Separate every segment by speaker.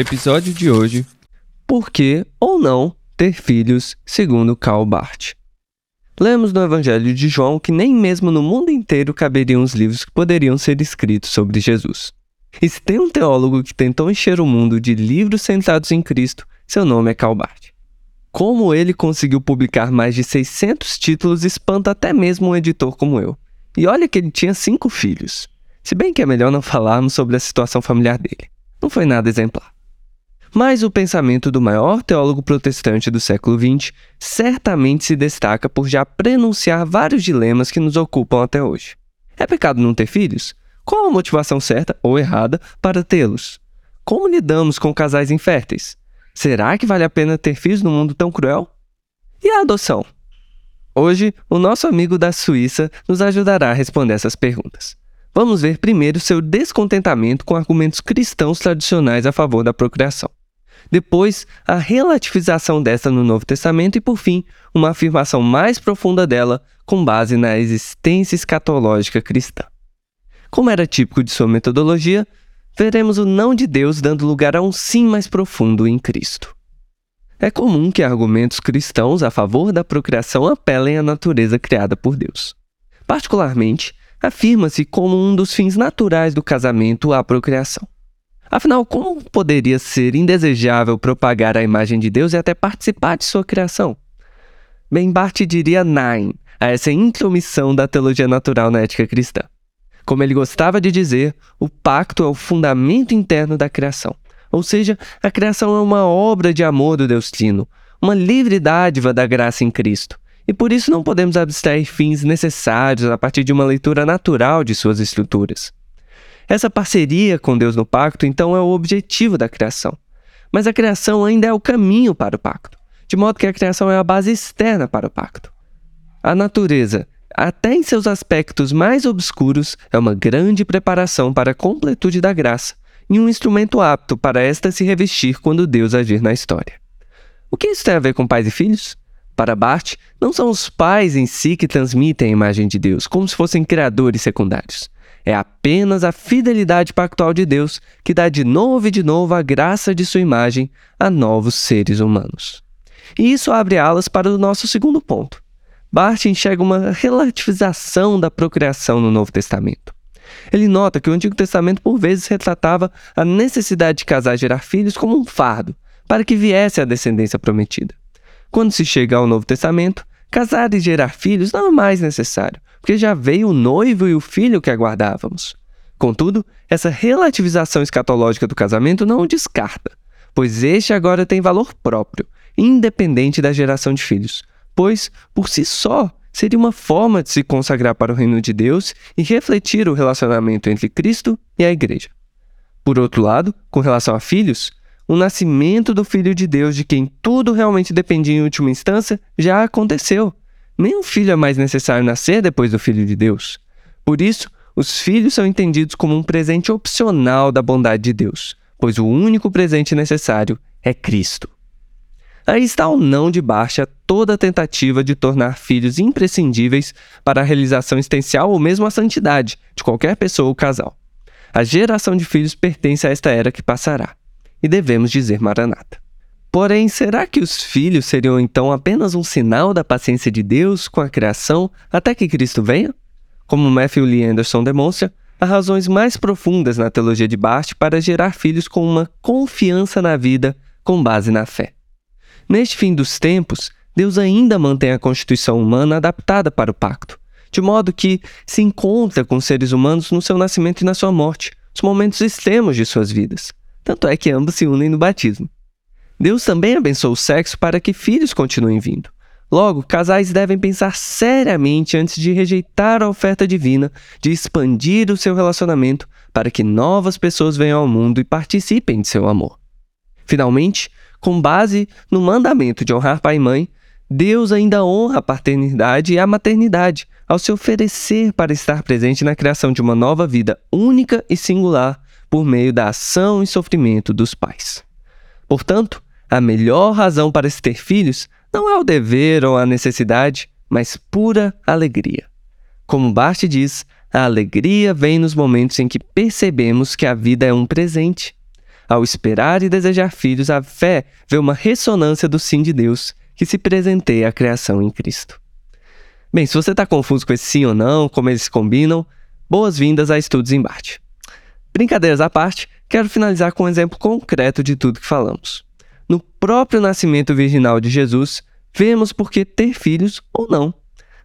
Speaker 1: Episódio de hoje por que ou não ter filhos, segundo Karl Barth. Lemos no Evangelho de João que nem mesmo no mundo inteiro caberiam os livros que poderiam ser escritos sobre Jesus. E se tem um teólogo que tentou encher o mundo de livros centrados em Cristo, seu nome é Karl Barth. Como ele conseguiu publicar mais de 600 títulos espanta até mesmo um editor como eu. E olha que ele tinha cinco filhos. Se bem que é melhor não falarmos sobre a situação familiar dele. Não foi nada exemplar. Mas o pensamento do maior teólogo protestante do século XX certamente se destaca por já prenunciar vários dilemas que nos ocupam até hoje. É pecado não ter filhos? Qual a motivação certa ou errada para tê-los? Como lidamos com casais inférteis? Será que vale a pena ter filhos num mundo tão cruel? E a adoção? Hoje, o nosso amigo da Suíça nos ajudará a responder essas perguntas. Vamos ver primeiro seu descontentamento com argumentos cristãos tradicionais a favor da procriação depois a relativização desta no Novo Testamento e, por fim, uma afirmação mais profunda dela com base na existência escatológica cristã. Como era típico de sua metodologia, veremos o não de Deus dando lugar a um sim mais profundo em Cristo. É comum que argumentos cristãos a favor da procriação apelem à natureza criada por Deus. Particularmente, afirma-se como um dos fins naturais do casamento a procriação. Afinal, como poderia ser indesejável propagar a imagem de Deus e até participar de sua criação? Bem, Barth diria nein a essa intromissão da teologia natural na ética cristã. Como ele gostava de dizer, o pacto é o fundamento interno da criação. Ou seja, a criação é uma obra de amor do Deus Trino, uma livre dádiva da graça em Cristo. E por isso não podemos abstrair fins necessários a partir de uma leitura natural de suas estruturas. Essa parceria com Deus no pacto, então, é o objetivo da criação. Mas a criação ainda é o caminho para o pacto, de modo que a criação é a base externa para o pacto. A natureza, até em seus aspectos mais obscuros, é uma grande preparação para a completude da graça e um instrumento apto para esta se revestir quando Deus agir na história. O que isso tem a ver com pais e filhos? Para Bart, não são os pais em si que transmitem a imagem de Deus, como se fossem criadores secundários. É apenas a fidelidade pactual de Deus que dá de novo e de novo a graça de sua imagem a novos seres humanos. E isso abre alas para o nosso segundo ponto. Bart enxerga uma relativização da procriação no Novo Testamento. Ele nota que o Antigo Testamento por vezes retratava a necessidade de casar e gerar filhos como um fardo, para que viesse a descendência prometida. Quando se chega ao Novo Testamento, casar e gerar filhos não é mais necessário, porque já veio o noivo e o filho que aguardávamos. Contudo, essa relativização escatológica do casamento não o descarta, pois este agora tem valor próprio, independente da geração de filhos, pois, por si só, seria uma forma de se consagrar para o reino de Deus e refletir o relacionamento entre Cristo e a Igreja. Por outro lado, com relação a filhos, o nascimento do Filho de Deus, de quem tudo realmente dependia em última instância, já aconteceu Nenhum filho é mais necessário nascer depois do Filho de Deus. Por isso, os filhos são entendidos como um presente opcional da bondade de Deus, pois o único presente necessário é Cristo. Aí está o não de baixa toda tentativa de tornar filhos imprescindíveis para a realização existencial ou mesmo a santidade de qualquer pessoa ou casal. A geração de filhos pertence a esta era que passará, e devemos dizer Maranata. Porém, será que os filhos seriam então apenas um sinal da paciência de Deus com a criação até que Cristo venha? Como Matthew Lee Anderson demonstra, há razões mais profundas na teologia de Bart para gerar filhos com uma confiança na vida com base na fé. Neste fim dos tempos, Deus ainda mantém a constituição humana adaptada para o pacto, de modo que se encontra com seres humanos no seu nascimento e na sua morte, os momentos extremos de suas vidas. Tanto é que ambos se unem no batismo. Deus também abençoou o sexo para que filhos continuem vindo. Logo, casais devem pensar seriamente antes de rejeitar a oferta divina de expandir o seu relacionamento para que novas pessoas venham ao mundo e participem de seu amor. Finalmente, com base no mandamento de honrar pai e mãe, Deus ainda honra a paternidade e a maternidade ao se oferecer para estar presente na criação de uma nova vida única e singular por meio da ação e sofrimento dos pais. Portanto, a melhor razão para se ter filhos não é o dever ou a necessidade, mas pura alegria. Como Bart diz, a alegria vem nos momentos em que percebemos que a vida é um presente. Ao esperar e desejar filhos, a fé vê uma ressonância do sim de Deus que se presenteia à criação em Cristo. Bem, se você está confuso com esse sim ou não, como eles se combinam, boas-vindas a Estudos em Bart. Brincadeiras à parte, quero finalizar com um exemplo concreto de tudo que falamos. No próprio nascimento virginal de Jesus, vemos por que ter filhos ou não.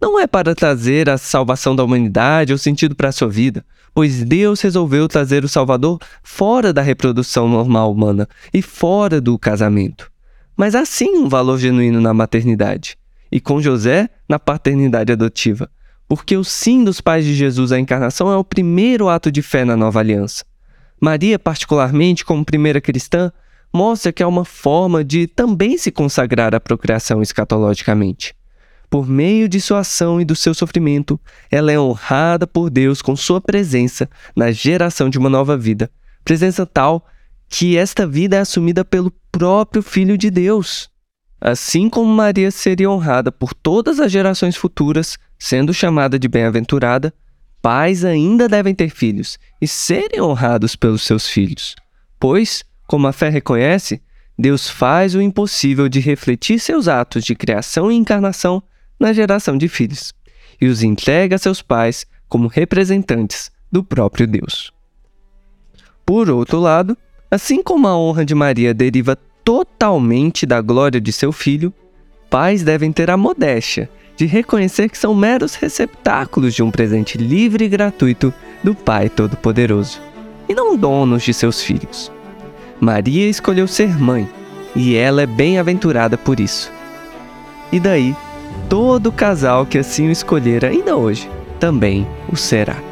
Speaker 1: Não é para trazer a salvação da humanidade ou sentido para a sua vida, pois Deus resolveu trazer o Salvador fora da reprodução normal humana e fora do casamento. Mas há sim um valor genuíno na maternidade, e com José, na paternidade adotiva, porque o sim dos pais de Jesus à encarnação é o primeiro ato de fé na nova aliança. Maria, particularmente, como primeira cristã, mostra que é uma forma de também se consagrar à procriação escatologicamente. Por meio de sua ação e do seu sofrimento, ela é honrada por Deus com sua presença na geração de uma nova vida, presença tal que esta vida é assumida pelo próprio Filho de Deus. Assim como Maria seria honrada por todas as gerações futuras, sendo chamada de bem-aventurada, pais ainda devem ter filhos e serem honrados pelos seus filhos, pois como a fé reconhece, Deus faz o impossível de refletir seus atos de criação e encarnação na geração de filhos e os entrega a seus pais como representantes do próprio Deus. Por outro lado, assim como a honra de Maria deriva totalmente da glória de seu filho, pais devem ter a modéstia de reconhecer que são meros receptáculos de um presente livre e gratuito do Pai Todo-Poderoso, e não donos de seus filhos. Maria escolheu ser mãe, e ela é bem-aventurada por isso. E daí, todo casal que assim o escolher ainda hoje também o será.